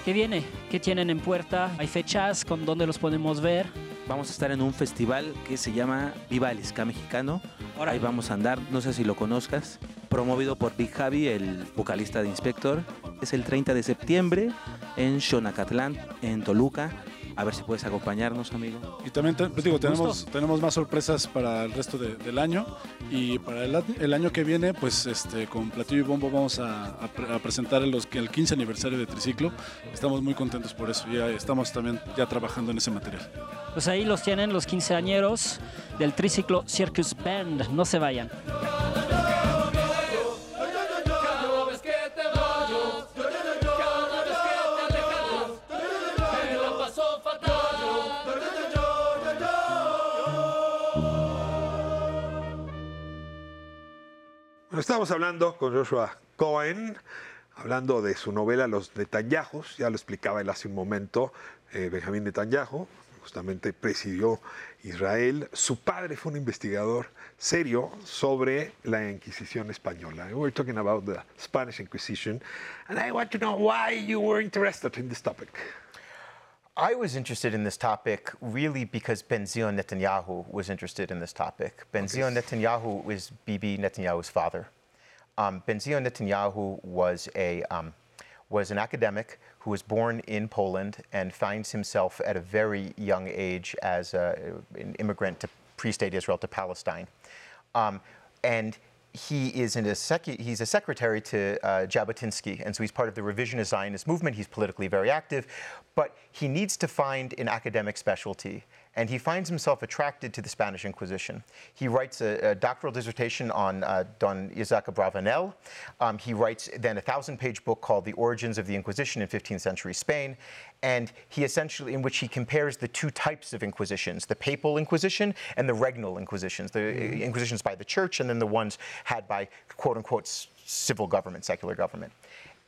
¿Qué viene? ¿Qué tienen en puerta? ¿Hay fechas? ¿Con dónde los podemos ver? Vamos a estar en un festival que se llama Viva el Ska Mexicano. Ahí vamos a andar, no sé si lo conozcas, promovido por Big Javi, el vocalista de Inspector. Es el 30 de septiembre en Xonacatlán, en Toluca. A ver si puedes acompañarnos, amigo. Y también te- pues digo, tenemos, tenemos más sorpresas para el resto de- del año. Y para el, año que viene, pues este, con Platillo y Bombo vamos a, a pre- a presentar los, el 15 aniversario de Triciclo. Estamos muy contentos por eso. Ya estamos también ya trabajando en ese material. Pues ahí los tienen los quinceañeros del Triciclo Circus Band. No se vayan. Bueno, Estábamos hablando con Joshua Cohen, hablando de su novela Los Netanyahus, ya lo explicaba él hace un momento, eh, Benjamín Netanyahu, justamente presidió Israel. Su padre fue un investigador serio sobre la Inquisición española. We were talking about the Spanish Inquisition, and I want to know why you were interested in this topic. I was interested in this topic really because Benzion Netanyahu was interested in this topic. Benzion Netanyahu was Bibi Netanyahu's father. Um, Benzion Netanyahu was a um, was an academic who was born in Poland and finds himself at a very young age as a, an immigrant to pre-state Israel to Palestine. Um, and he is in a sec- he's a secretary to uh, Jabotinsky, and so he's part of the revisionist Zionist movement. He's politically very active, but he needs to find an academic specialty, and he finds himself attracted to the Spanish Inquisition. He writes a, a doctoral dissertation on uh, Don Isaac Abravanel. Um, he writes then a thousand-page book called The Origins of the Inquisition in 15th Century Spain, and he essentially in which he compares the two types of inquisitions: the Papal Inquisition and the Regnal Inquisitions, the uh, inquisitions by the church, and then the ones had by quote unquote civil government, secular government.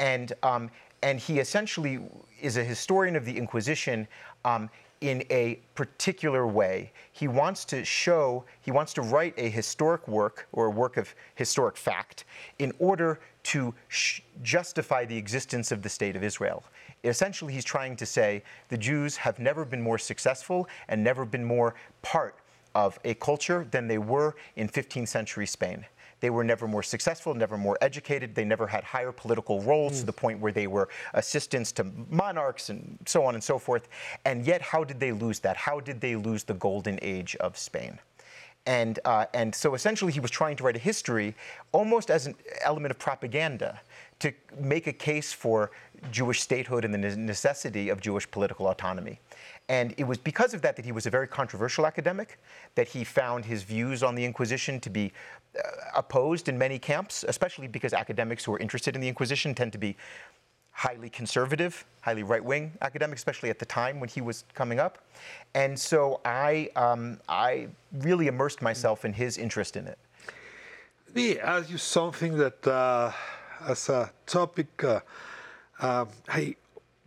And, um, and he essentially is a historian of the Inquisition um, in a particular way. He wants to show, he wants to write a historic work or a work of historic fact in order to sh- justify the existence of the state of Israel. Essentially, he's trying to say the Jews have never been more successful and never been more part of a culture than they were in 15th century Spain. They were never more successful, never more educated. They never had higher political roles to the point where they were assistants to monarchs and so on and so forth. And yet, how did they lose that? How did they lose the golden age of Spain? And, uh, and so essentially, he was trying to write a history almost as an element of propaganda to make a case for Jewish statehood and the necessity of Jewish political autonomy. And it was because of that that he was a very controversial academic, that he found his views on the Inquisition to be opposed in many camps, especially because academics who are interested in the Inquisition tend to be highly conservative, highly right wing academics, especially at the time when he was coming up. And so I, um, I really immersed myself in his interest in it. Me ask you something that, uh, as a topic, uh, um, I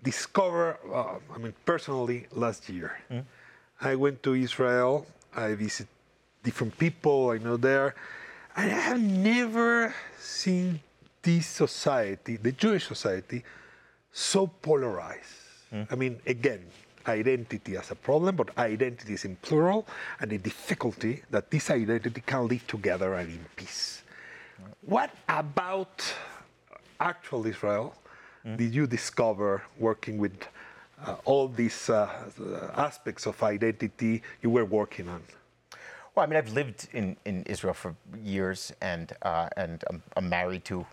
discovered, uh, I mean, personally last year. I went to Israel, I visit different people I know there, and I have never seen this society, the Jewish society, so polarized. I mean, again, identity as a problem, but identity is in plural, and the difficulty that this identity can live together and in peace. What about actual Israel did you discover working with uh, all these uh, aspects of identity you were working on? Well, I mean, I've lived in, in Israel for years, and uh, and I'm, I'm married to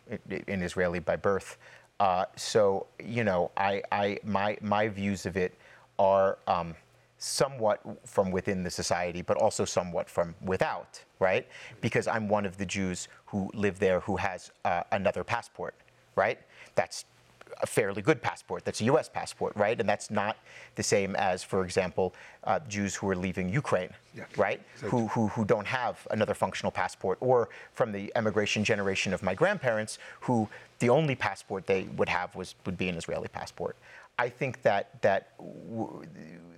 an Israeli by birth. Uh, so you know, I, I my my views of it are um, somewhat from within the society, but also somewhat from without, right? Because I'm one of the Jews who live there who has uh, another passport, right? That's a fairly good passport. That's a U.S. passport, right? And that's not the same as, for example, uh, Jews who are leaving Ukraine, right? Who, who, who don't have another functional passport, or from the emigration generation of my grandparents, who the only passport they would have was would be an Israeli passport. I think that that w-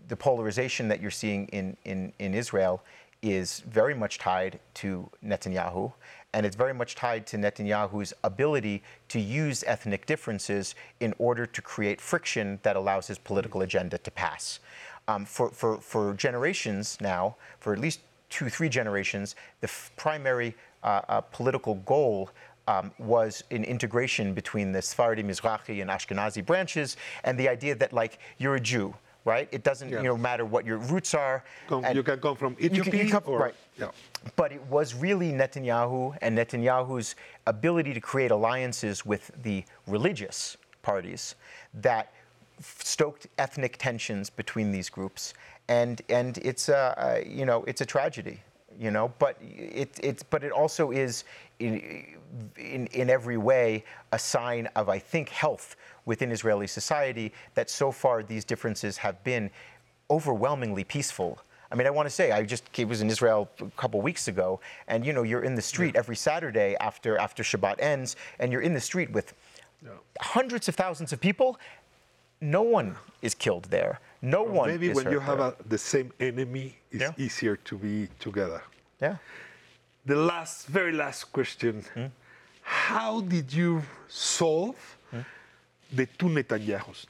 the polarization that you're seeing in, in, in Israel is very much tied to Netanyahu, and it's very much tied to Netanyahu's ability to use ethnic differences in order to create friction that allows his political agenda to pass. Um, for, for, for generations now, for at least two, three generations, the primary uh, uh, political goal um, was an integration between the Sephardi, Mizrahi, and Ashkenazi branches, and the idea that, like, you're a Jew, right? It doesn't you know, matter what your roots are. Come- you can come from you can- you Ethiopia come- or- right. yeah. But it was really Netanyahu and Netanyahu's ability to create alliances with the religious parties that stoked ethnic tensions between these groups, and and it's a uh, you know it's a tragedy, you know. But it it's but it also is in, in in every way a sign of I think health within Israeli society that so far these differences have been overwhelmingly peaceful. I mean, I want to say I just was in Israel a couple weeks ago, and you know, you're in the street every Saturday after after Shabbat ends, and you're in the street with hundreds of thousands of people. No one is killed there. No one. Maybe when you have a, the same enemy, it's Yeah. easier to be together. Yeah. The last, very last question: Hmm? How did you solve? The two Netanyahus?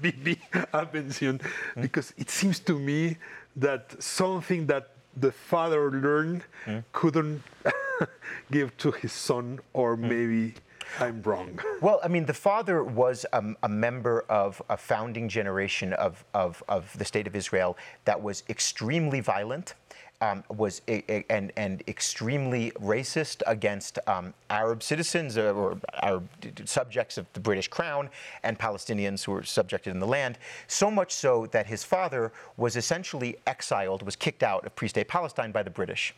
Bibi I mentioned Hmm? because it seems to me that something that the father learned Hmm? couldn't (laughs) give to his son, or Hmm? maybe I'm wrong. (laughs) Well, I mean, the father was um, a member of a founding generation of, of, of the state of Israel that was extremely violent. Um, was and and extremely racist against um, Arab citizens uh, or Arab subjects of the British Crown and Palestinians who were subjected in the land. So much so that his father was essentially exiled, was kicked out of pre-state Palestine by the British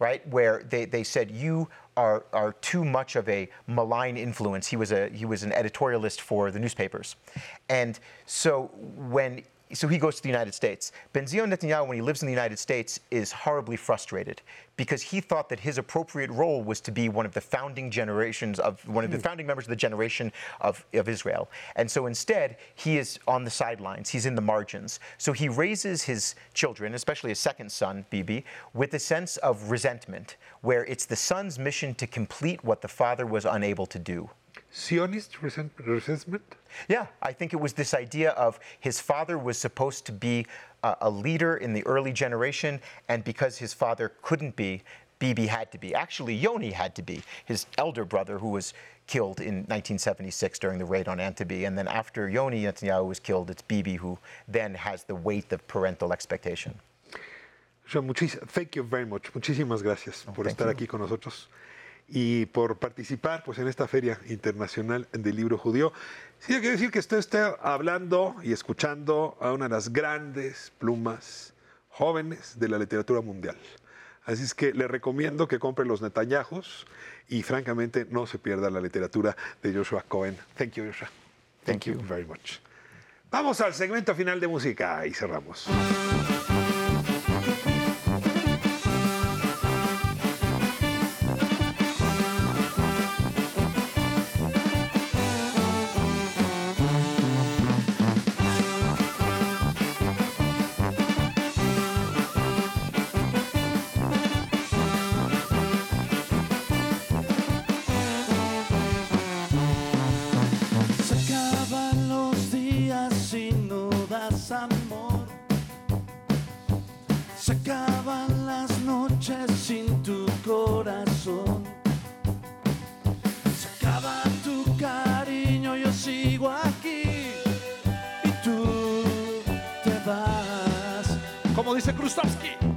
right? Where they, they said you are, are too much of a malign influence. He was a he was an editorialist for the newspapers, and so when so he goes to the United States. Benzion Netanyahu, when he lives in the United States, is horribly frustrated because he thought that his appropriate role was to be one of the founding generations of one of the hmm. founding members of the generation of, of Israel. And so instead, he is on the sidelines, he's in the margins. So he raises his children, especially his second son, Bibi, with a sense of resentment, where it's the son's mission to complete what the father was unable to do. Zionist resent- resentment? Yeah, I think it was this idea of his father was supposed to be a, a leader in the early generation, and because his father couldn't be, Bibi had to be. Actually, Yoni had to be his elder brother, who was killed in 1976 during the raid on Antibi. And then after Yoni Netanyahu was killed, it's Bibi who then has the weight of parental expectation. Muchis- thank you very much. Muchísimas gracias oh, por estar aquí con nosotros y por participar pues, en esta Feria Internacional del Libro Judío. Sí, hay que decir que usted está hablando y escuchando a una de las grandes plumas jóvenes de la literatura mundial. Así es que le recomiendo que compre los Netanyahus y francamente no se pierda la literatura de Joshua Cohen. Thank you, Joshua. Thank, you very much. Vamos al segmento final de música y cerramos. Amor. Se acaban las noches sin tu corazón. Se acaba tu cariño, yo sigo aquí y tú te vas. Como dice Krustovsky.